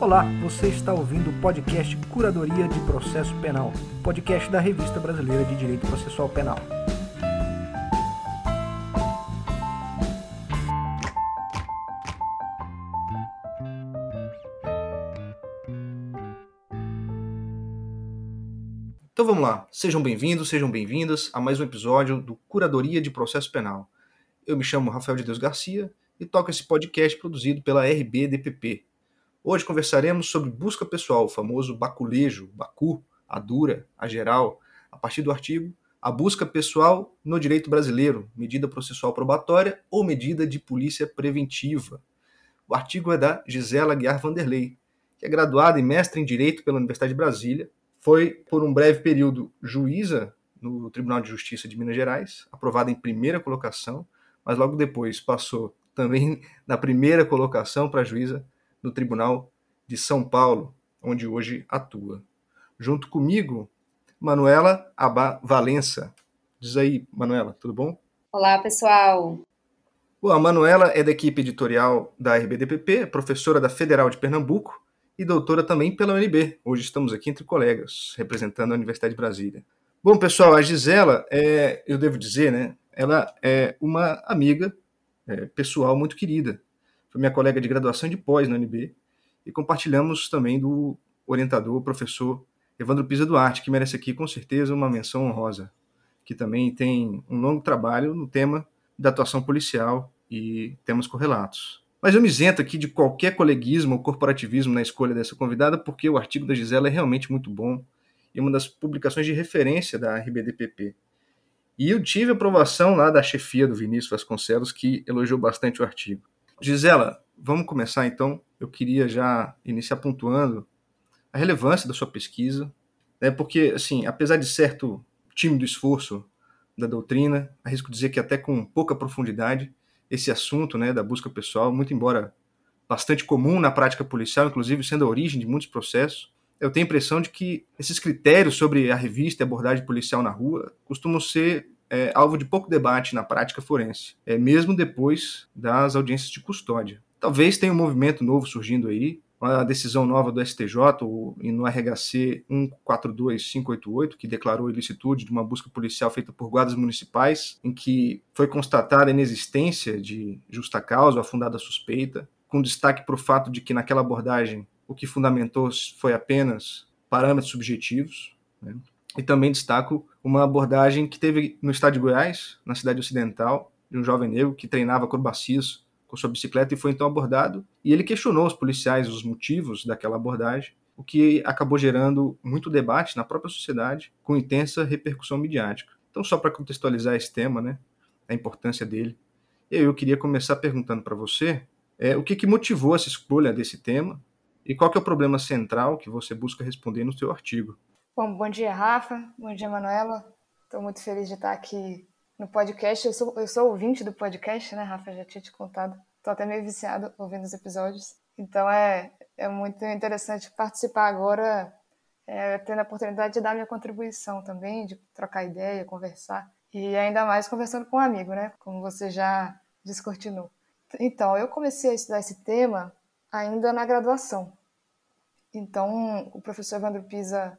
Olá, você está ouvindo o podcast Curadoria de Processo Penal, podcast da Revista Brasileira de Direito Processual Penal. Então vamos lá, sejam bem-vindos, sejam bem-vindas a mais um episódio do Curadoria de Processo Penal. Eu me chamo Rafael de Deus Garcia e toco esse podcast produzido pela RBDPP. Hoje conversaremos sobre busca pessoal, o famoso baculejo, bacu, a dura, a geral, a partir do artigo A busca pessoal no direito brasileiro, medida processual probatória ou medida de polícia preventiva. O artigo é da Gisela Guiar Vanderlei, que é graduada e mestre em Direito pela Universidade de Brasília, foi, por um breve período, juíza no Tribunal de Justiça de Minas Gerais, aprovada em primeira colocação, mas logo depois passou também na primeira colocação para juíza no Tribunal de São Paulo, onde hoje atua. Junto comigo, Manuela Abá Valença. Diz aí, Manuela, tudo bom? Olá, pessoal. Bom, a Manuela é da equipe editorial da RBDPP, professora da Federal de Pernambuco e doutora também pela UNB. Hoje estamos aqui entre colegas, representando a Universidade de Brasília. Bom, pessoal, a Gisela, é, eu devo dizer, né, ela é uma amiga é, pessoal muito querida. Foi minha colega de graduação de pós na UNB e compartilhamos também do orientador, professor Evandro Pisa Duarte, que merece aqui com certeza uma menção honrosa, que também tem um longo trabalho no tema da atuação policial e temas correlatos. Mas eu me isento aqui de qualquer coleguismo ou corporativismo na escolha dessa convidada, porque o artigo da Gisela é realmente muito bom e uma das publicações de referência da RBDPP. E eu tive aprovação lá da chefia do Vinícius Vasconcelos, que elogiou bastante o artigo. Gisela, vamos começar então. Eu queria já iniciar pontuando a relevância da sua pesquisa, né, porque, assim, apesar de certo tímido esforço da doutrina, arrisco dizer que até com pouca profundidade, esse assunto né, da busca pessoal, muito embora bastante comum na prática policial, inclusive sendo a origem de muitos processos, eu tenho a impressão de que esses critérios sobre a revista e abordagem policial na rua costumam ser é, alvo de pouco debate na prática forense, é, mesmo depois das audiências de custódia. Talvez tenha um movimento novo surgindo aí, uma decisão nova do STJ no RHC 142588, que declarou a ilicitude de uma busca policial feita por guardas municipais, em que foi constatada a inexistência de justa causa ou afundada suspeita, com destaque para o fato de que naquela abordagem o que fundamentou foi apenas parâmetros subjetivos. Né? E também destaco uma abordagem que teve no estado de Goiás, na cidade ocidental, de um jovem negro que treinava acrobacias com sua bicicleta e foi então abordado. E ele questionou os policiais os motivos daquela abordagem, o que acabou gerando muito debate na própria sociedade, com intensa repercussão midiática. Então, só para contextualizar esse tema, né, a importância dele, eu queria começar perguntando para você é, o que, que motivou essa escolha desse tema e qual que é o problema central que você busca responder no seu artigo. Bom, bom dia, Rafa. Bom dia, Manuela. Estou muito feliz de estar aqui no podcast. Eu sou, eu sou ouvinte do podcast, né, Rafa? Já tinha te contado. Estou até meio viciado ouvindo os episódios. Então é, é muito interessante participar agora, é, tendo a oportunidade de dar minha contribuição também, de trocar ideia, conversar. E ainda mais conversando com um amigo, né? Como você já descortinou. Então, eu comecei a estudar esse tema ainda na graduação. Então, o professor Evandro Pisa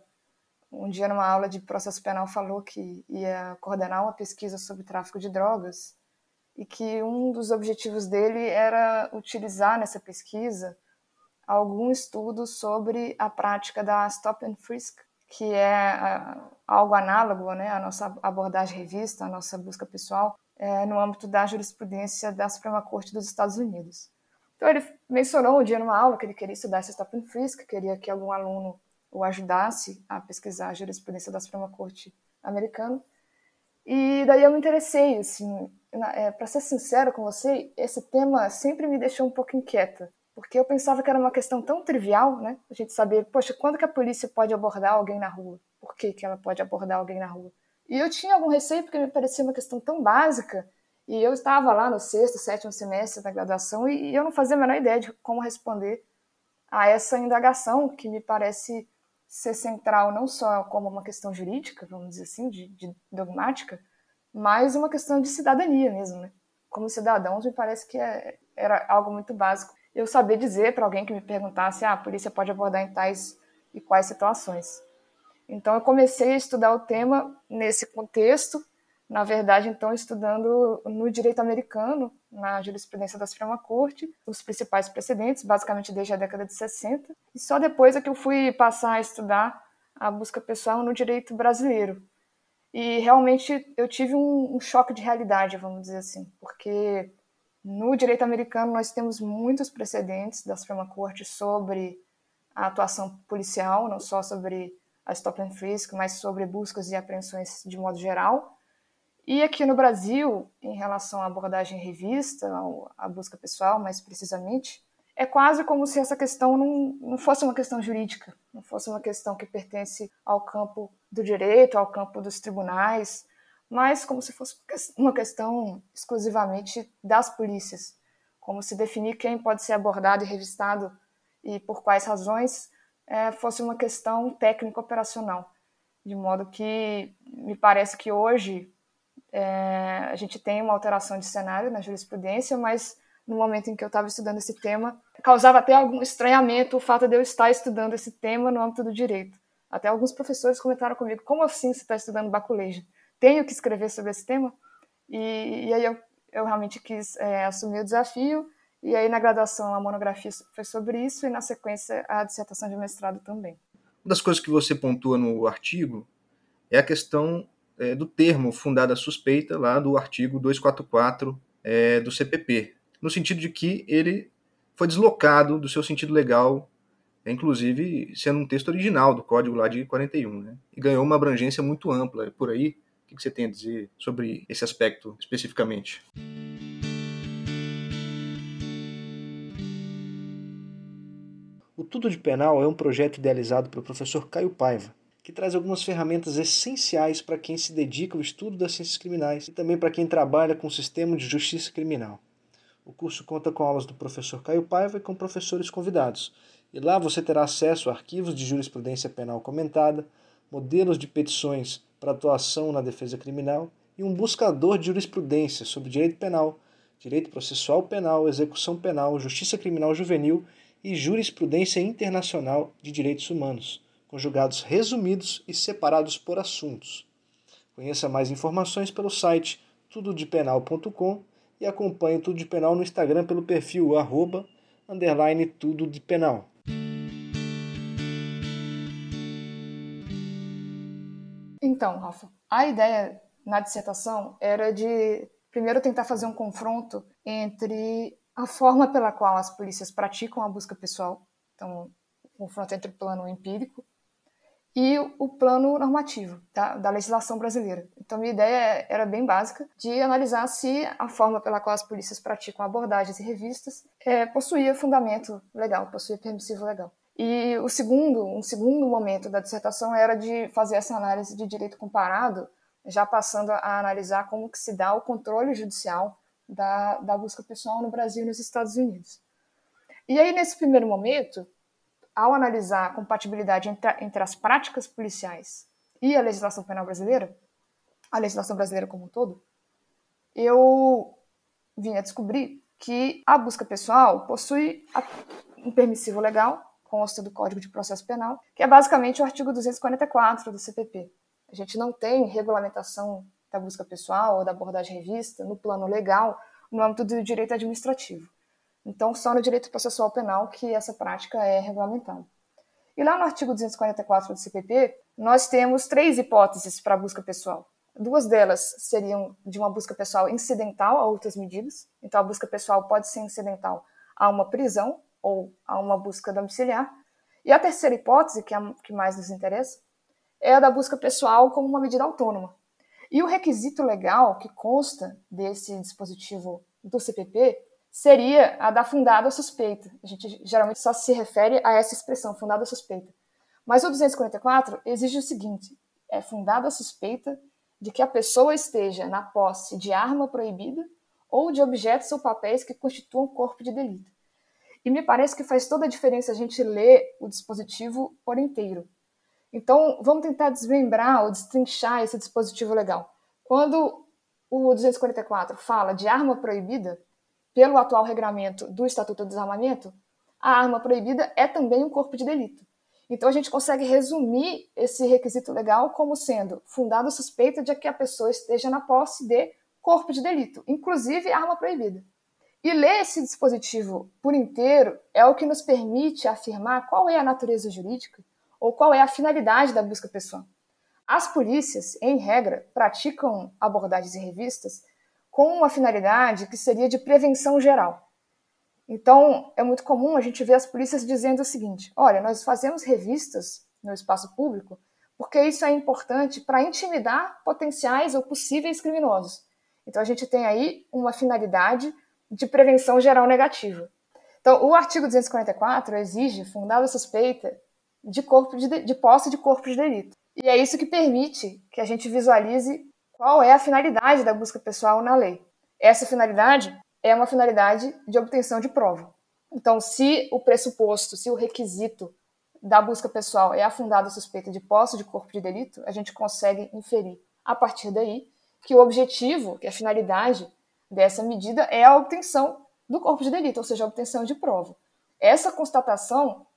um dia numa aula de processo penal falou que ia coordenar uma pesquisa sobre tráfico de drogas e que um dos objetivos dele era utilizar nessa pesquisa algum estudo sobre a prática da stop and frisk, que é algo análogo né, à nossa abordagem revista, à nossa busca pessoal, é, no âmbito da jurisprudência da Suprema Corte dos Estados Unidos. Então ele mencionou um dia numa aula que ele queria estudar essa stop and frisk, queria que algum aluno o ajudasse a pesquisar a jurisprudência da Suprema Corte americana. E daí eu me interessei, assim, é, para ser sincero com você, esse tema sempre me deixou um pouco inquieta, porque eu pensava que era uma questão tão trivial, né? A gente saber, poxa, quando que a polícia pode abordar alguém na rua? Por que, que ela pode abordar alguém na rua? E eu tinha algum receio porque me parecia uma questão tão básica, e eu estava lá no sexto, sétimo semestre da graduação e eu não fazia a menor ideia de como responder a essa indagação que me parece ser central não só como uma questão jurídica, vamos dizer assim, de, de dogmática, mas uma questão de cidadania mesmo, né? Como cidadãos, me parece que é, era algo muito básico. eu saber dizer para alguém que me perguntasse, ah, a polícia pode abordar em tais e quais situações. Então eu comecei a estudar o tema nesse contexto, na verdade, então estudando no direito americano, na jurisprudência da Suprema Corte, os principais precedentes, basicamente desde a década de 60, e só depois é que eu fui passar a estudar a busca pessoal no direito brasileiro. E realmente eu tive um, um choque de realidade, vamos dizer assim, porque no direito americano nós temos muitos precedentes da Suprema Corte sobre a atuação policial, não só sobre a stop and frisk, mas sobre buscas e apreensões de modo geral. E aqui no Brasil, em relação à abordagem revista, à busca pessoal, mais precisamente, é quase como se essa questão não, não fosse uma questão jurídica, não fosse uma questão que pertence ao campo do direito, ao campo dos tribunais, mas como se fosse uma questão exclusivamente das polícias, como se definir quem pode ser abordado e revistado e por quais razões é, fosse uma questão técnico-operacional, de modo que me parece que hoje é, a gente tem uma alteração de cenário na jurisprudência, mas no momento em que eu estava estudando esse tema, causava até algum estranhamento o fato de eu estar estudando esse tema no âmbito do direito. Até alguns professores comentaram comigo: como assim você está estudando baculejo? Tenho que escrever sobre esse tema? E, e aí eu, eu realmente quis é, assumir o desafio e aí, na graduação, a monografia foi sobre isso, e na sequência, a dissertação de mestrado também. Uma das coisas que você pontua no artigo é a questão é, do termo fundada suspeita, lá do artigo 244 é, do CPP, no sentido de que ele foi deslocado do seu sentido legal, inclusive sendo um texto original do código lá de 41, né? e ganhou uma abrangência muito ampla. É por aí, o que você tem a dizer sobre esse aspecto especificamente? O Tudo de Penal é um projeto idealizado pelo professor Caio Paiva, que traz algumas ferramentas essenciais para quem se dedica ao estudo das ciências criminais e também para quem trabalha com o sistema de justiça criminal. O curso conta com aulas do professor Caio Paiva e com professores convidados, e lá você terá acesso a arquivos de jurisprudência penal comentada, modelos de petições para atuação na defesa criminal e um buscador de jurisprudência sobre direito penal, direito processual penal, execução penal, justiça criminal juvenil e jurisprudência internacional de direitos humanos, conjugados resumidos e separados por assuntos. Conheça mais informações pelo site tudodepenal.com e acompanhe Tudo de Penal no Instagram pelo perfil arroba, underline tudo de penal. Então, Rafa, a ideia na dissertação era de primeiro tentar fazer um confronto entre a forma pela qual as polícias praticam a busca pessoal, então, confronto entre o plano empírico e o plano normativo da, legislação brasileira. Então, minha ideia era bem básica, de analisar se a forma pela qual as polícias praticam abordagens e revistas é, possuía fundamento legal, possuía permissivo legal. E o segundo, um segundo momento da dissertação era de fazer essa análise de direito comparado, já passando a analisar como que se dá o controle judicial da, da busca pessoal no Brasil e nos Estados Unidos. E aí, nesse primeiro momento, ao analisar a compatibilidade entre, entre as práticas policiais e a legislação penal brasileira, a legislação brasileira como um todo, eu vim a descobrir que a busca pessoal possui um permissivo legal, consta do Código de Processo Penal, que é basicamente o artigo 244 do CPP. A gente não tem regulamentação da busca pessoal ou da abordagem revista no plano legal, no âmbito do direito administrativo. Então, só no direito processual penal que essa prática é regulamentada. E lá no artigo 244 do CPP, nós temos três hipóteses para busca pessoal. Duas delas seriam de uma busca pessoal incidental a outras medidas. Então, a busca pessoal pode ser incidental a uma prisão ou a uma busca domiciliar. E a terceira hipótese, que é a que mais nos interessa, é a da busca pessoal como uma medida autônoma. E o requisito legal que consta desse dispositivo do CPP seria a da fundada suspeita. A gente geralmente só se refere a essa expressão, fundada suspeita. Mas o 244 exige o seguinte: é fundada suspeita de que a pessoa esteja na posse de arma proibida ou de objetos ou papéis que constituam corpo de delito. E me parece que faz toda a diferença a gente ler o dispositivo por inteiro. Então, vamos tentar desmembrar ou destrinchar esse dispositivo legal. Quando o 244 fala de arma proibida, pelo atual regramento do Estatuto do Desarmamento, a arma proibida é também um corpo de delito. Então a gente consegue resumir esse requisito legal como sendo fundado suspeita de que a pessoa esteja na posse de corpo de delito, inclusive arma proibida. E ler esse dispositivo por inteiro é o que nos permite afirmar qual é a natureza jurídica ou qual é a finalidade da busca pessoal. As polícias, em regra, praticam abordagens em revistas com uma finalidade que seria de prevenção geral. Então, é muito comum a gente ver as polícias dizendo o seguinte: olha, nós fazemos revistas no espaço público porque isso é importante para intimidar potenciais ou possíveis criminosos. Então, a gente tem aí uma finalidade de prevenção geral negativa. Então, o artigo 244 exige fundada suspeita de, corpo de, de posse de corpo de delito. E é isso que permite que a gente visualize qual é a finalidade da busca pessoal na lei. Essa finalidade é uma finalidade de obtenção de prova. Então, se o pressuposto, se o requisito da busca pessoal é afundado a suspeita de posse de corpo de delito, a gente consegue inferir a partir daí que o objetivo, que a finalidade dessa medida é a obtenção do corpo de delito, ou seja, a obtenção de prova. Essa constatação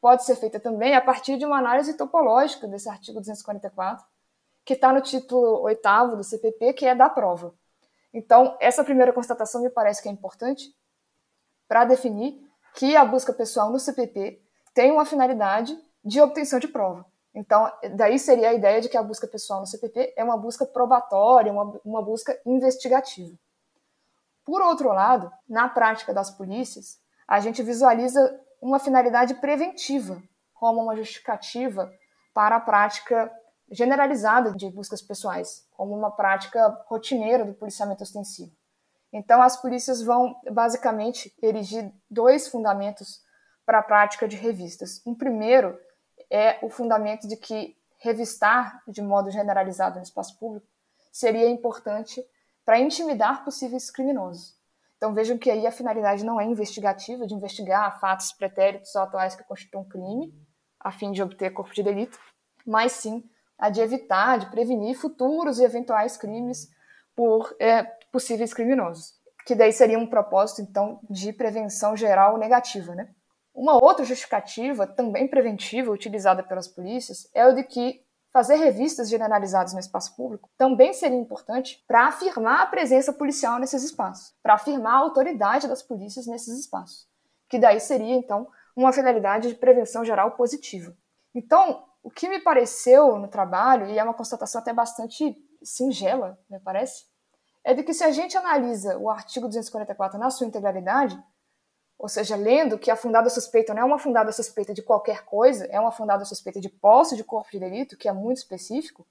pode ser feita também a partir de uma análise topológica desse artigo 244, que está no título oitavo do CPP, que é da prova. Então, essa primeira constatação me parece que é importante para definir que a busca pessoal no CPP tem uma finalidade de obtenção de prova. Então, daí seria a ideia de que a busca pessoal no CPP é uma busca probatória, uma, uma busca investigativa. Por outro lado, na prática das polícias, a gente visualiza uma finalidade preventiva, como uma justificativa para a prática generalizada de buscas pessoais, como uma prática rotineira do policiamento ostensivo. Então, as polícias vão basicamente erigir dois fundamentos para a prática de revistas. Um primeiro é o fundamento de que revistar de modo generalizado no espaço público seria importante para intimidar possíveis criminosos. Então vejam que aí a finalidade não é investigativa, de investigar fatos pretéritos ou atuais que constituam crime, a fim de obter corpo de delito, mas sim a de evitar, de prevenir futuros e eventuais crimes por é, possíveis criminosos, que daí seria um propósito então de prevenção geral negativa, né? Uma outra justificativa, também preventiva, utilizada pelas polícias, é o de que Fazer revistas generalizadas no espaço público também seria importante para afirmar a presença policial nesses espaços, para afirmar a autoridade das polícias nesses espaços, que daí seria, então, uma finalidade de prevenção geral positiva. Então, o que me pareceu no trabalho, e é uma constatação até bastante singela, me parece, é de que se a gente analisa o artigo 244 na sua integralidade, ou seja, lendo que a fundada suspeita não é uma fundada suspeita de qualquer coisa, é uma fundada suspeita de posse de corpo de delito, que é muito específico,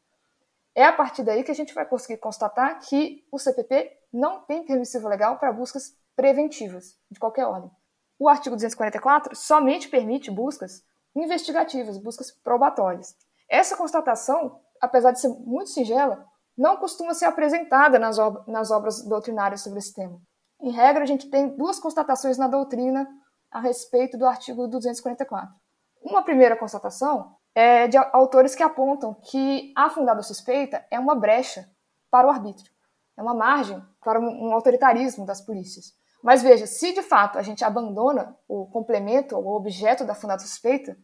é a partir daí que a gente vai conseguir constatar que o CPP não tem permissivo legal para buscas preventivas, de qualquer ordem. O artigo 244 somente permite buscas investigativas, buscas probatórias. Essa constatação, apesar de ser muito singela, não costuma ser apresentada nas, ob nas obras doutrinárias sobre esse tema. Em regra, a gente tem duas constatações na doutrina a respeito do artigo 244. Uma primeira constatação é de autores que apontam que a fundada suspeita é uma brecha para o arbítrio, é uma margem para um autoritarismo das polícias. Mas veja, se de fato a gente abandona o complemento ou o objeto da fundada suspeita,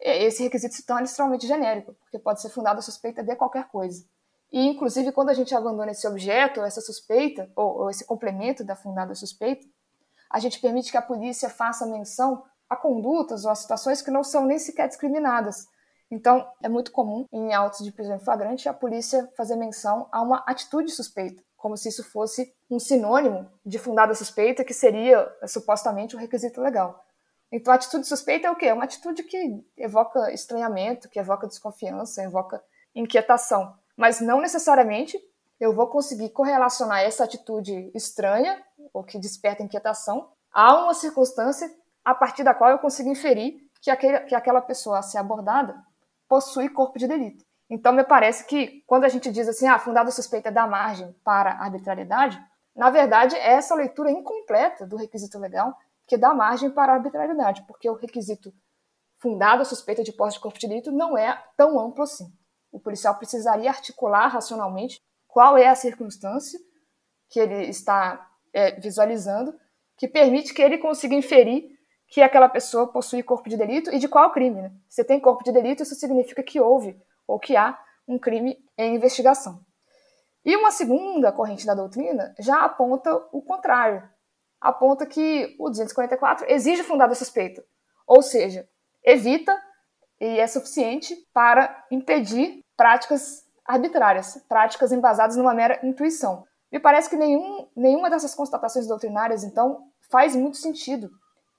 esse requisito se torna extremamente genérico, porque pode ser fundada suspeita de qualquer coisa. E, inclusive, quando a gente abandona esse objeto, essa suspeita, ou, ou esse complemento da fundada suspeita, a gente permite que a polícia faça menção a condutas ou a situações que não são nem sequer discriminadas. Então, é muito comum, em autos de prisão em flagrante, a polícia fazer menção a uma atitude suspeita, como se isso fosse um sinônimo de fundada suspeita, que seria supostamente um requisito legal. Então, a atitude suspeita é o quê? É uma atitude que evoca estranhamento, que evoca desconfiança, evoca inquietação mas não necessariamente eu vou conseguir correlacionar essa atitude estranha ou que desperta inquietação a uma circunstância a partir da qual eu consigo inferir que, aquele, que aquela pessoa a ser abordada possui corpo de delito. Então, me parece que quando a gente diz assim, ah, fundada suspeita da margem para arbitrariedade, na verdade é essa leitura incompleta do requisito legal que dá margem para arbitrariedade, porque o requisito fundado suspeita de posse de corpo de delito não é tão amplo assim o policial precisaria articular racionalmente qual é a circunstância que ele está é, visualizando que permite que ele consiga inferir que aquela pessoa possui corpo de delito e de qual crime. Né? Se tem corpo de delito, isso significa que houve ou que há um crime em investigação. E uma segunda corrente da doutrina já aponta o contrário. Aponta que o 244 exige fundada suspeita, ou seja, evita e é suficiente para impedir práticas arbitrárias, práticas embasadas numa mera intuição. Me parece que nenhum, nenhuma dessas constatações doutrinárias, então, faz muito sentido,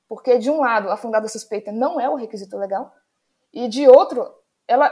porque, de um lado, a fundada suspeita não é o requisito legal, e, de outro, ela,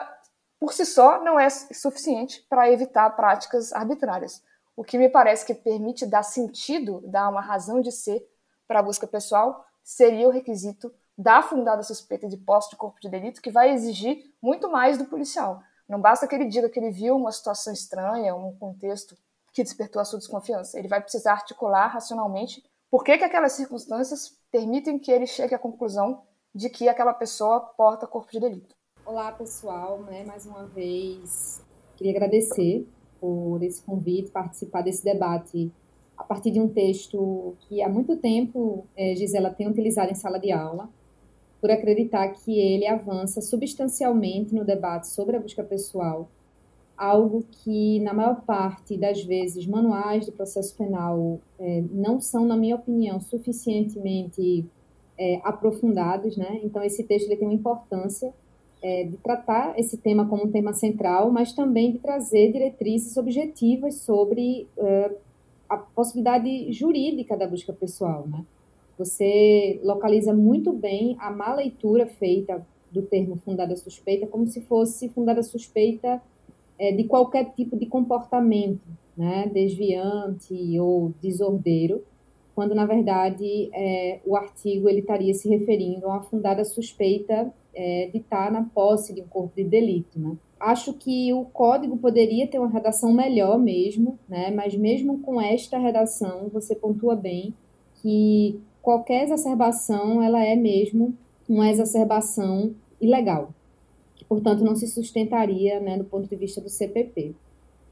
por si só, não é suficiente para evitar práticas arbitrárias. O que me parece que permite dar sentido, dar uma razão de ser para a busca pessoal, seria o requisito da fundada suspeita de posse de corpo de delito, que vai exigir muito mais do policial. Não basta que ele diga que ele viu uma situação estranha, um contexto que despertou a sua desconfiança. Ele vai precisar articular racionalmente por que, que aquelas circunstâncias permitem que ele chegue à conclusão de que aquela pessoa porta corpo de delito. Olá, pessoal. Né? Mais uma vez, queria agradecer por esse convite, participar desse debate a partir de um texto que há muito tempo é, Gisela tem utilizado em sala de aula, por acreditar que ele avança substancialmente no debate sobre a busca pessoal, algo que, na maior parte das vezes, manuais de processo penal é, não são, na minha opinião, suficientemente é, aprofundados. Né? Então, esse texto ele tem uma importância é, de tratar esse tema como um tema central, mas também de trazer diretrizes objetivas sobre é, a possibilidade jurídica da busca pessoal. Né? Você localiza muito bem a má leitura feita do termo fundada suspeita, como se fosse fundada suspeita é, de qualquer tipo de comportamento, né, desviante ou desordeiro, quando na verdade é, o artigo ele estaria se referindo a uma fundada suspeita é, de estar na posse de um corpo de delito, né? Acho que o código poderia ter uma redação melhor mesmo, né? Mas mesmo com esta redação, você pontua bem que qualquer exacerbação ela é mesmo uma exacerbação ilegal, que portanto não se sustentaria, né, do ponto de vista do CPP.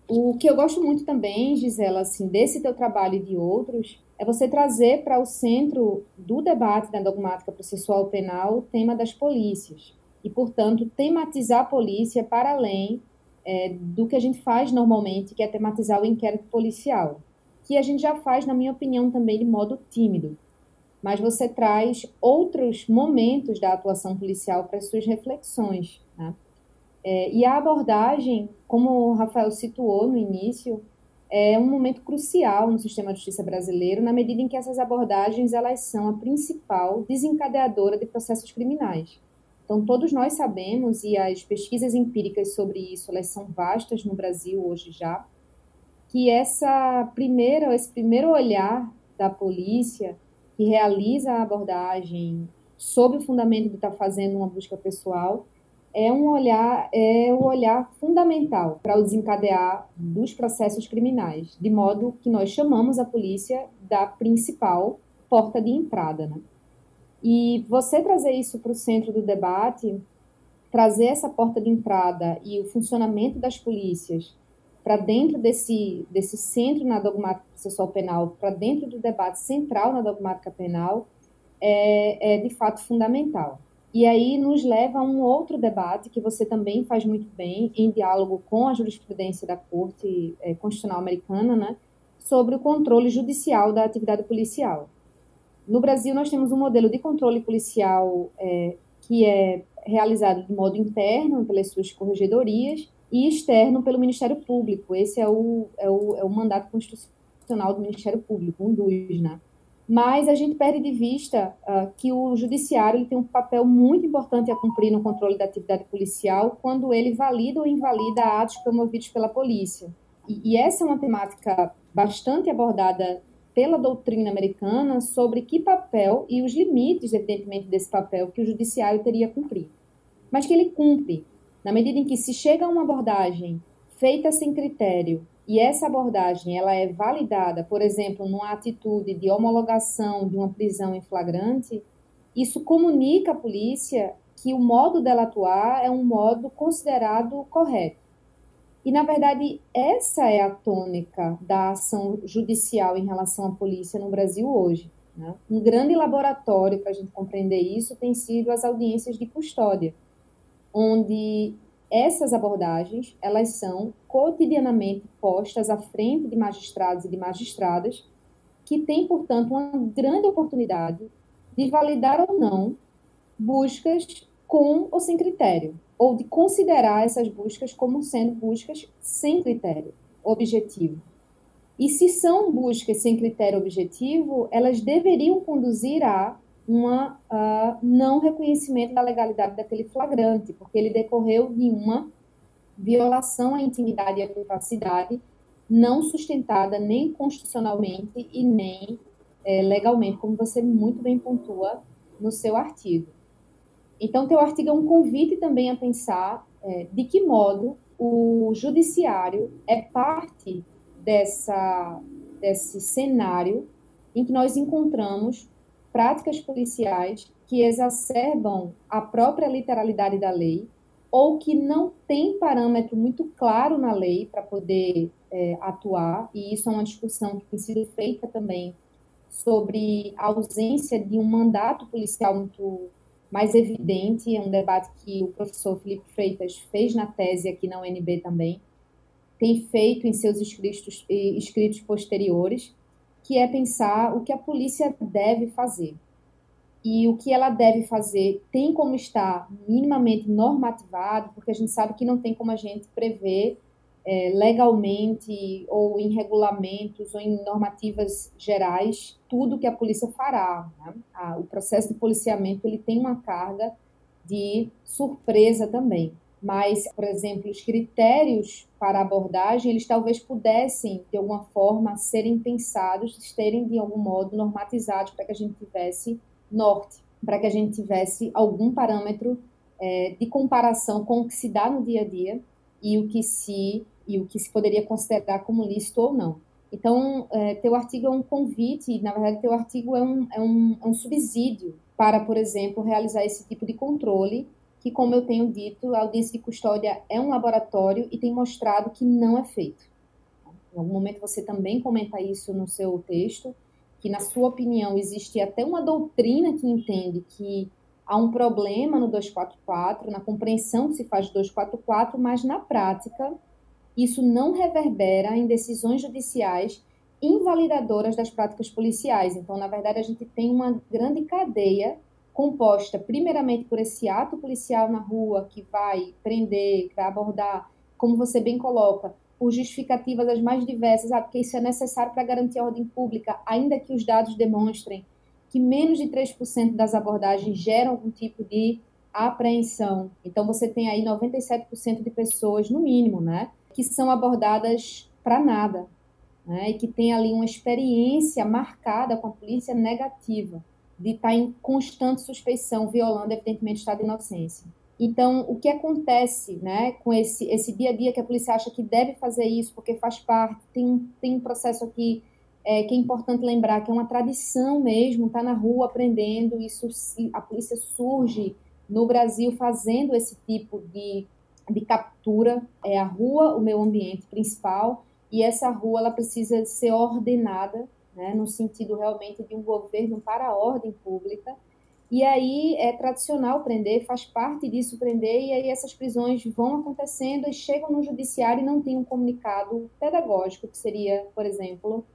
O que eu gosto muito também, Gisela, assim, desse teu trabalho e de outros, é você trazer para o centro do debate da dogmática processual penal o tema das polícias. E, portanto, tematizar a polícia para além é, do que a gente faz normalmente, que é tematizar o inquérito policial. Que a gente já faz, na minha opinião, também de modo tímido mas você traz outros momentos da atuação policial para as suas reflexões. Né? É, e a abordagem, como o Rafael situou no início, é um momento crucial no sistema de justiça brasileiro, na medida em que essas abordagens elas são a principal desencadeadora de processos criminais. Então, todos nós sabemos, e as pesquisas empíricas sobre isso elas são vastas no Brasil hoje já, que essa primeira, esse primeiro olhar da polícia que realiza a abordagem sob o fundamento de estar fazendo uma busca pessoal, é um olhar é o olhar fundamental para o desencadear dos processos criminais, de modo que nós chamamos a polícia da principal porta de entrada, né? E você trazer isso para o centro do debate, trazer essa porta de entrada e o funcionamento das polícias para dentro desse, desse centro na dogmática processual penal, para dentro do debate central na dogmática penal, é, é de fato fundamental. E aí nos leva a um outro debate que você também faz muito bem, em diálogo com a jurisprudência da Corte é, Constitucional Americana, né, sobre o controle judicial da atividade policial. No Brasil, nós temos um modelo de controle policial é, que é realizado de modo interno pelas suas corregedorias e externo pelo Ministério Público. Esse é o, é o, é o mandato constitucional do Ministério Público, um dos, né? Mas a gente perde de vista uh, que o judiciário tem um papel muito importante a cumprir no controle da atividade policial quando ele valida ou invalida atos promovidos pela polícia. E, e essa é uma temática bastante abordada pela doutrina americana sobre que papel e os limites, evidentemente, desse papel que o judiciário teria a cumprir. Mas que ele cumpre, na medida em que se chega a uma abordagem feita sem critério e essa abordagem ela é validada, por exemplo, numa atitude de homologação de uma prisão em flagrante, isso comunica à polícia que o modo dela atuar é um modo considerado correto. E, na verdade, essa é a tônica da ação judicial em relação à polícia no Brasil hoje. Né? Um grande laboratório para a gente compreender isso tem sido as audiências de custódia, onde essas abordagens elas são cotidianamente postas à frente de magistrados e de magistradas que têm, portanto, uma grande oportunidade de validar ou não buscas com ou sem critério, ou de considerar essas buscas como sendo buscas sem critério objetivo. E se são buscas sem critério objetivo, elas deveriam conduzir a uma uh, não reconhecimento da legalidade daquele flagrante, porque ele decorreu de uma violação à intimidade e à privacidade não sustentada nem constitucionalmente e nem é, legalmente, como você muito bem pontua no seu artigo. Então, teu artigo é um convite também a pensar é, de que modo o judiciário é parte dessa, desse cenário em que nós encontramos práticas policiais que exacerbam a própria literalidade da lei ou que não tem parâmetro muito claro na lei para poder é, atuar, e isso é uma discussão que tem sido feita também sobre a ausência de um mandato policial muito mais evidente, é um debate que o professor Felipe Freitas fez na tese aqui na UNB também, tem feito em seus escritos, escritos posteriores, que é pensar o que a polícia deve fazer. E o que ela deve fazer tem como estar minimamente normativado, porque a gente sabe que não tem como a gente prever é, legalmente ou em regulamentos ou em normativas gerais tudo que a polícia fará. Né? o processo de policiamento ele tem uma carga de surpresa também mas, por exemplo, os critérios para abordagem, eles talvez pudessem, de alguma forma, serem pensados, serem, de algum modo, normatizados para que a gente tivesse norte, para que a gente tivesse algum parâmetro é, de comparação com o que se dá no dia a dia e o que se, e o que se poderia considerar como lícito ou não. Então, é, teu artigo é um convite, na verdade, teu artigo é um, é um, é um subsídio para, por exemplo, realizar esse tipo de controle que, como eu tenho dito, a audiência de custódia é um laboratório e tem mostrado que não é feito. Em algum momento você também comenta isso no seu texto, que, na sua opinião, existe até uma doutrina que entende que há um problema no 244, na compreensão que se faz do 244, mas na prática isso não reverbera em decisões judiciais invalidadoras das práticas policiais. Então, na verdade, a gente tem uma grande cadeia composta primeiramente por esse ato policial na rua que vai prender, que vai abordar, como você bem coloca, por justificativas as mais diversas, ah, porque isso é necessário para garantir a ordem pública, ainda que os dados demonstrem que menos de 3% das abordagens geram algum tipo de apreensão. Então você tem aí 97% de pessoas, no mínimo, né, que são abordadas para nada, né, e que tem ali uma experiência marcada com a polícia negativa de estar tá em constante suspeição, violando, evidentemente, o estado de inocência. Então, o que acontece né, com esse, esse dia a dia que a polícia acha que deve fazer isso, porque faz parte, tem, tem um processo aqui é, que é importante lembrar, que é uma tradição mesmo, tá na rua aprendendo, isso a polícia surge no Brasil fazendo esse tipo de, de captura, é a rua o meu ambiente principal, e essa rua ela precisa ser ordenada né, no sentido realmente de um governo para a ordem pública. E aí é tradicional prender, faz parte disso prender, e aí essas prisões vão acontecendo e chegam no judiciário e não tem um comunicado pedagógico, que seria, por exemplo,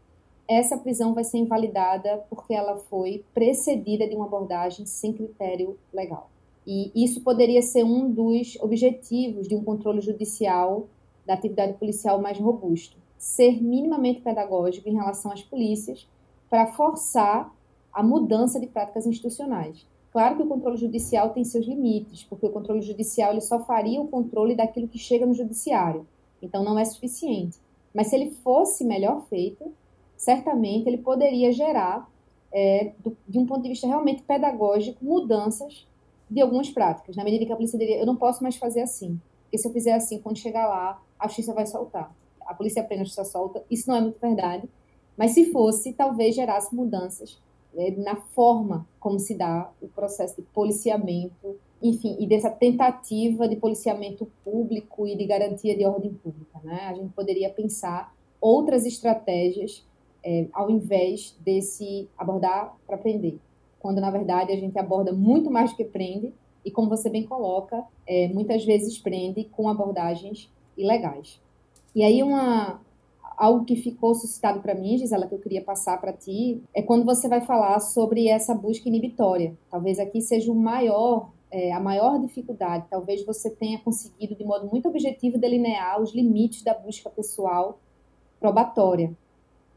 essa prisão vai ser invalidada porque ela foi precedida de uma abordagem sem critério legal. E isso poderia ser um dos objetivos de um controle judicial da atividade policial mais robusto ser minimamente pedagógico em relação às polícias para forçar a mudança de práticas institucionais. Claro que o controle judicial tem seus limites, porque o controle judicial ele só faria o controle daquilo que chega no judiciário, então não é suficiente. Mas se ele fosse melhor feito, certamente ele poderia gerar, é, do, de um ponto de vista realmente pedagógico, mudanças de algumas práticas, na medida que a polícia diria, eu não posso mais fazer assim, porque se eu fizer assim, quando chegar lá, a justiça vai soltar a polícia apenas está solta. Isso não é muito verdade. Mas se fosse, talvez gerasse mudanças né, na forma como se dá o processo de policiamento, enfim, e dessa tentativa de policiamento público e de garantia de ordem pública. Né? A gente poderia pensar outras estratégias é, ao invés desse abordar para prender. Quando, na verdade, a gente aborda muito mais do que prende, e como você bem coloca, é, muitas vezes prende com abordagens ilegais. E aí, uma, algo que ficou suscitado para mim, Gisela, que eu queria passar para ti, é quando você vai falar sobre essa busca inibitória. Talvez aqui seja o maior, é, a maior dificuldade. Talvez você tenha conseguido, de modo muito objetivo, delinear os limites da busca pessoal probatória.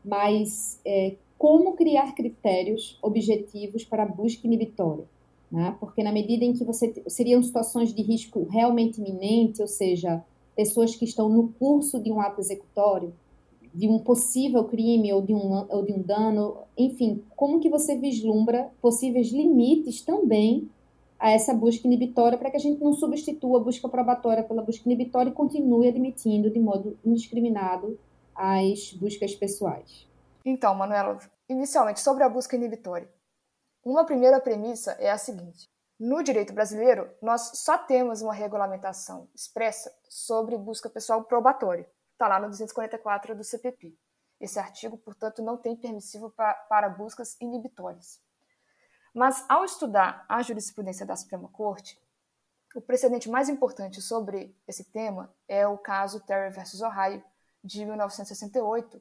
Mas é, como criar critérios objetivos para a busca inibitória? Né? Porque na medida em que você seriam situações de risco realmente iminente, ou seja, pessoas que estão no curso de um ato executório, de um possível crime ou de um, ou de um dano, enfim, como que você vislumbra possíveis limites também a essa busca inibitória para que a gente não substitua a busca probatória pela busca inibitória e continue admitindo de modo indiscriminado as buscas pessoais. Então, Manuela, inicialmente sobre a busca inibitória. Uma primeira premissa é a seguinte: no direito brasileiro, nós só temos uma regulamentação expressa sobre busca pessoal probatória está lá no 244 do CPP. Esse artigo, portanto, não tem permissivo para, para buscas inibitórias. Mas, ao estudar a jurisprudência da Suprema Corte, o precedente mais importante sobre esse tema é o caso Terry versus Ohio, de 1968,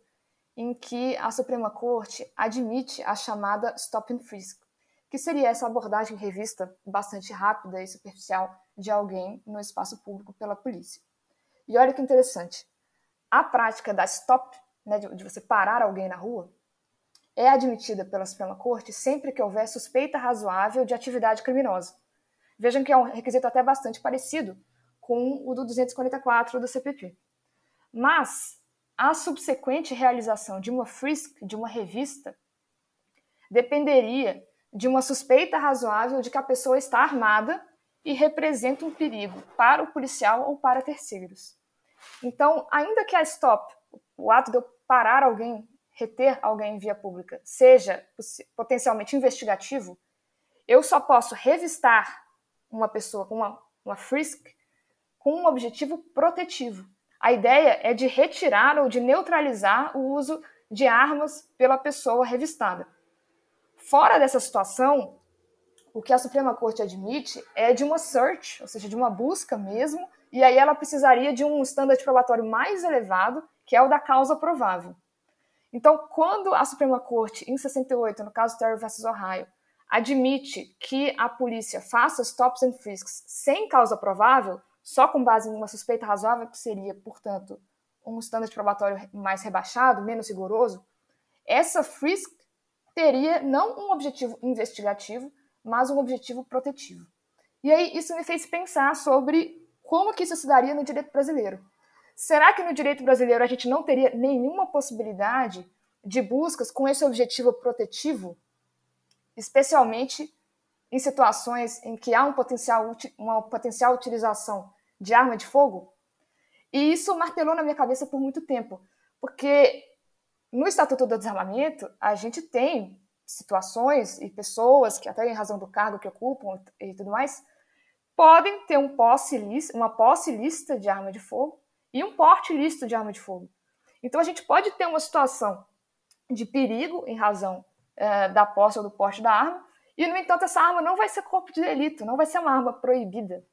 em que a Suprema Corte admite a chamada stop and frisk, que seria essa abordagem revista bastante rápida e superficial de alguém no espaço público pela polícia. E olha que interessante, a prática da stop, né, de, de você parar alguém na rua, é admitida pela Suprema Corte sempre que houver suspeita razoável de atividade criminosa. Vejam que é um requisito até bastante parecido com o do 244 do CPP. Mas a subsequente realização de uma frisk, de uma revista, dependeria de uma suspeita razoável de que a pessoa está armada e representa um perigo para o policial ou para terceiros. Então, ainda que a stop, o ato de eu parar alguém, reter alguém em via pública, seja potencialmente investigativo, eu só posso revistar uma pessoa com uma, uma frisk com um objetivo protetivo. A ideia é de retirar ou de neutralizar o uso de armas pela pessoa revistada. Fora dessa situação, o que a Suprema Corte admite é de uma search, ou seja, de uma busca mesmo, e aí ela precisaria de um standard probatório mais elevado, que é o da causa provável. Então, quando a Suprema Corte, em 68, no caso Terry versus Ohio, admite que a polícia faça stops and frisks sem causa provável, só com base em uma suspeita razoável, que seria, portanto, um standard probatório mais rebaixado, menos rigoroso, essa frisk teria não um objetivo investigativo, mas um objetivo protetivo. E aí isso me fez pensar sobre como que isso se daria no direito brasileiro? Será que no direito brasileiro a gente não teria nenhuma possibilidade de buscas com esse objetivo protetivo, especialmente em situações em que há um potencial, uma potencial utilização de arma de fogo? E isso martelou na minha cabeça por muito tempo, porque no Estatuto do Desarmamento a gente tem situações e pessoas que, até em razão do cargo que ocupam e tudo mais, podem ter um posse uma posse lista de arma de fogo e um porte lícito de arma de fogo. Então a gente pode ter uma situação de perigo em razão é, da posse ou do porte da arma, e no entanto essa arma não vai ser corpo de delito, não vai ser uma arma proibida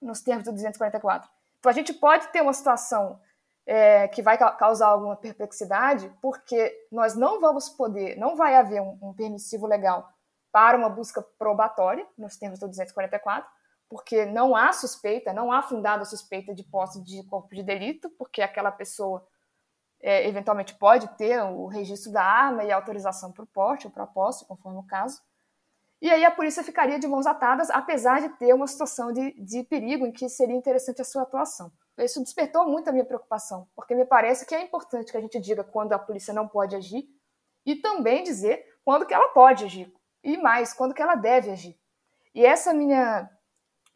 nos termos do 244. Então a gente pode ter uma situação é, que vai causar alguma perplexidade, porque nós não vamos poder, não vai haver um, um permissivo legal para uma busca probatória nos termos do 244, porque não há suspeita, não há fundada suspeita de posse de corpo de delito, porque aquela pessoa é, eventualmente pode ter o registro da arma e autorização para o porte ou para a posse, conforme o caso. E aí a polícia ficaria de mãos atadas, apesar de ter uma situação de, de perigo em que seria interessante a sua atuação. Isso despertou muito a minha preocupação, porque me parece que é importante que a gente diga quando a polícia não pode agir e também dizer quando que ela pode agir, e mais, quando que ela deve agir. E essa minha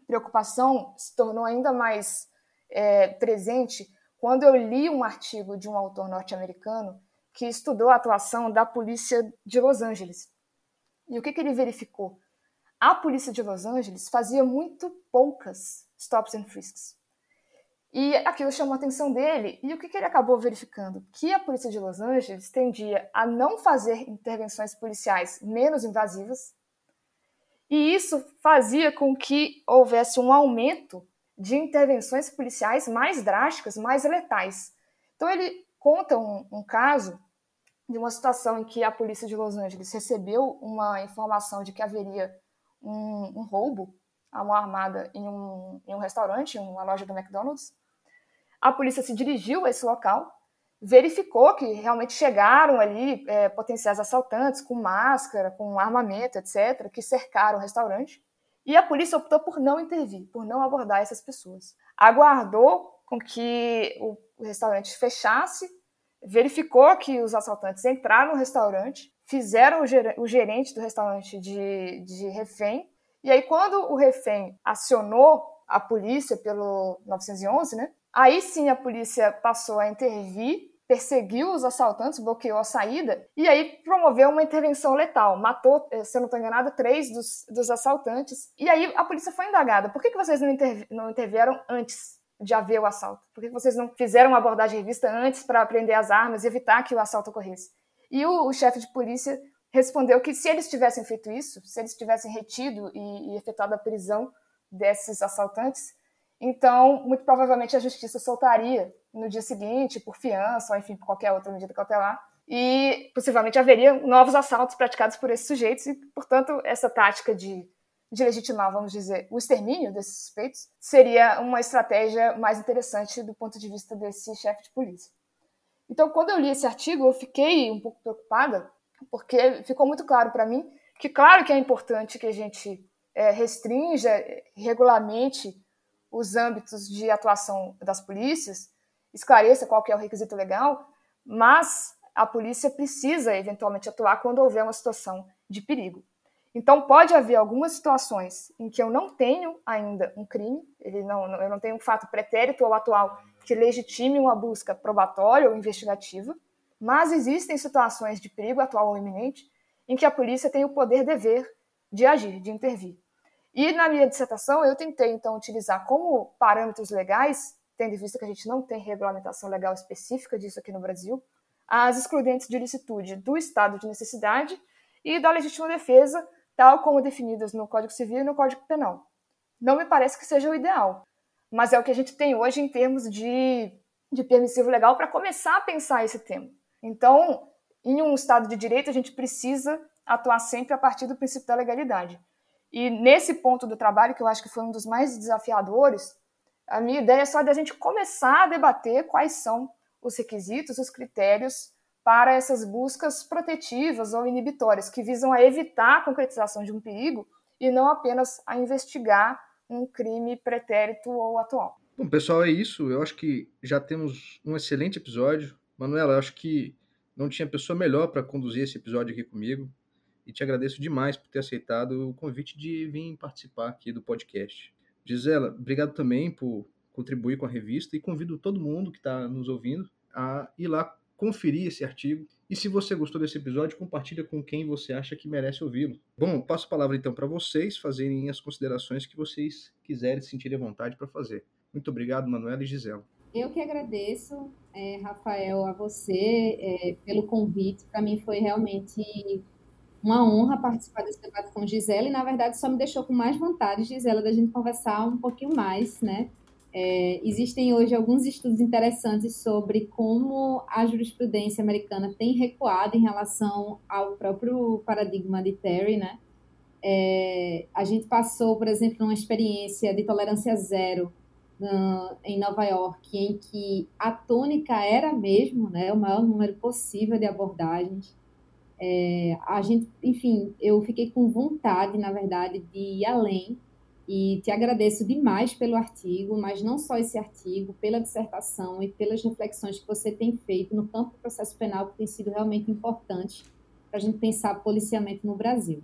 preocupação se tornou ainda mais é, presente quando eu li um artigo de um autor norte-americano que estudou a atuação da polícia de Los Angeles. E o que, que ele verificou? A polícia de Los Angeles fazia muito poucas stops and frisks. E aquilo chamou a atenção dele. E o que, que ele acabou verificando? Que a polícia de Los Angeles tendia a não fazer intervenções policiais menos invasivas. E isso fazia com que houvesse um aumento de intervenções policiais mais drásticas, mais letais. Então ele conta um, um caso de uma situação em que a polícia de Los Angeles recebeu uma informação de que haveria um, um roubo a mão armada em um, em um restaurante, em uma loja do McDonald's. A polícia se dirigiu a esse local, verificou que realmente chegaram ali é, potenciais assaltantes com máscara, com armamento, etc., que cercaram o restaurante. E a polícia optou por não intervir, por não abordar essas pessoas. Aguardou com que o restaurante fechasse, verificou que os assaltantes entraram no restaurante, fizeram o gerente do restaurante de, de refém, e aí quando o refém acionou a polícia pelo 911, né, Aí sim a polícia passou a intervir, perseguiu os assaltantes, bloqueou a saída e aí promoveu uma intervenção letal. Matou, eh, se eu não estou enganada, três dos, dos assaltantes. E aí a polícia foi indagada: por que, que vocês não, interv não intervieram antes? de haver o assalto? Por que vocês não fizeram uma abordagem revista antes para apreender as armas e evitar que o assalto ocorresse? E o, o chefe de polícia respondeu que se eles tivessem feito isso, se eles tivessem retido e, e efetuado a prisão desses assaltantes, então, muito provavelmente a justiça soltaria no dia seguinte, por fiança, ou enfim, por qualquer outra medida cautelar, e possivelmente haveria novos assaltos praticados por esses sujeitos, e, portanto, essa tática de, de legitimar, vamos dizer, o extermínio desses suspeitos seria uma estratégia mais interessante do ponto de vista desse chefe de polícia. Então, quando eu li esse artigo, eu fiquei um pouco preocupada, porque ficou muito claro para mim que, claro que é importante que a gente é, restrinja, regulamente os âmbitos de atuação das polícias, esclareça qual que é o requisito legal, mas a polícia precisa eventualmente atuar quando houver uma situação de perigo. Então pode haver algumas situações em que eu não tenho ainda um crime, não, eu não tenho um fato pretérito ou atual que legitime uma busca probatória ou investigativa, mas existem situações de perigo atual ou iminente em que a polícia tem o poder dever de agir, de intervir. E na minha dissertação eu tentei então utilizar como parâmetros legais, tendo em vista que a gente não tem regulamentação legal específica disso aqui no Brasil, as excludentes de licitude do estado de necessidade e da legítima defesa, tal como definidas no Código Civil e no Código Penal. Não me parece que seja o ideal, mas é o que a gente tem hoje em termos de, de permissivo legal para começar a pensar esse tema. Então, em um Estado de Direito, a gente precisa atuar sempre a partir do princípio da legalidade. E nesse ponto do trabalho, que eu acho que foi um dos mais desafiadores, a minha ideia é só de a gente começar a debater quais são os requisitos, os critérios para essas buscas protetivas ou inibitórias, que visam a evitar a concretização de um perigo e não apenas a investigar um crime pretérito ou atual. Bom, pessoal, é isso. Eu acho que já temos um excelente episódio. Manuela, eu acho que não tinha pessoa melhor para conduzir esse episódio aqui comigo e te agradeço demais por ter aceitado o convite de vir participar aqui do podcast. Gisela, obrigado também por contribuir com a revista e convido todo mundo que está nos ouvindo a ir lá conferir esse artigo. E se você gostou desse episódio, compartilha com quem você acha que merece ouvi-lo. Bom, passo a palavra então para vocês fazerem as considerações que vocês quiserem sentirem vontade para fazer. Muito obrigado, Manuela e Gisela. Eu que agradeço, é, Rafael, a você é, pelo convite. Para mim foi realmente uma honra participar desse debate com Gisela e, na verdade, só me deixou com mais vontade, Gisela, da gente conversar um pouquinho mais, né? É, existem hoje alguns estudos interessantes sobre como a jurisprudência americana tem recuado em relação ao próprio paradigma de Terry, né? É, a gente passou, por exemplo, uma experiência de tolerância zero no, em Nova York, em que a tônica era mesmo né, o maior número possível de abordagens. É, a gente, enfim, eu fiquei com vontade, na verdade, de ir além e te agradeço demais pelo artigo, mas não só esse artigo, pela dissertação e pelas reflexões que você tem feito no campo do processo penal, que tem sido realmente importante para a gente pensar policiamento no Brasil.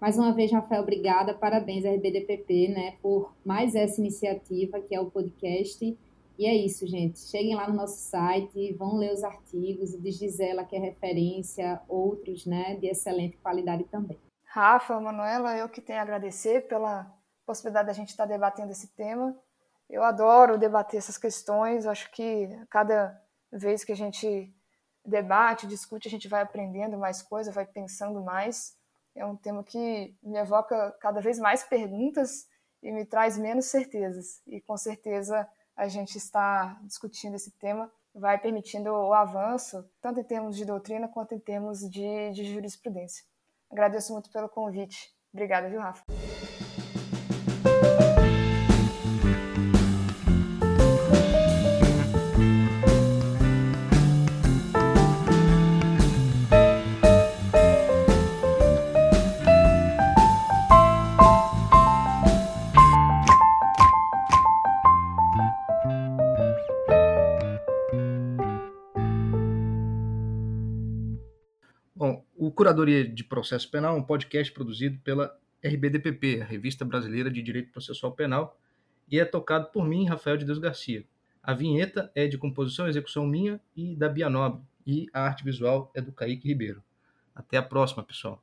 Mais uma vez, Rafael, obrigada, parabéns RBDPP, né, por mais essa iniciativa que é o podcast e é isso, gente. Cheguem lá no nosso site, vão ler os artigos de Gisela, que é referência, outros, né, de excelente qualidade também. Rafa, Manuela, eu que tenho a agradecer pela possibilidade da gente estar debatendo esse tema. Eu adoro debater essas questões, acho que cada vez que a gente debate, discute, a gente vai aprendendo mais coisas, vai pensando mais. É um tema que me evoca cada vez mais perguntas e me traz menos certezas. E com certeza a gente está discutindo esse tema vai permitindo o avanço, tanto em termos de doutrina quanto em termos de, de jurisprudência. Agradeço muito pelo convite. Obrigada, viu, Rafa? Curadoria de Processo Penal um podcast produzido pela RBDPP, a Revista Brasileira de Direito Processual Penal, e é tocado por mim, Rafael de Deus Garcia. A vinheta é de composição e execução minha e da Bia Nobre, e a arte visual é do Kaique Ribeiro. Até a próxima, pessoal.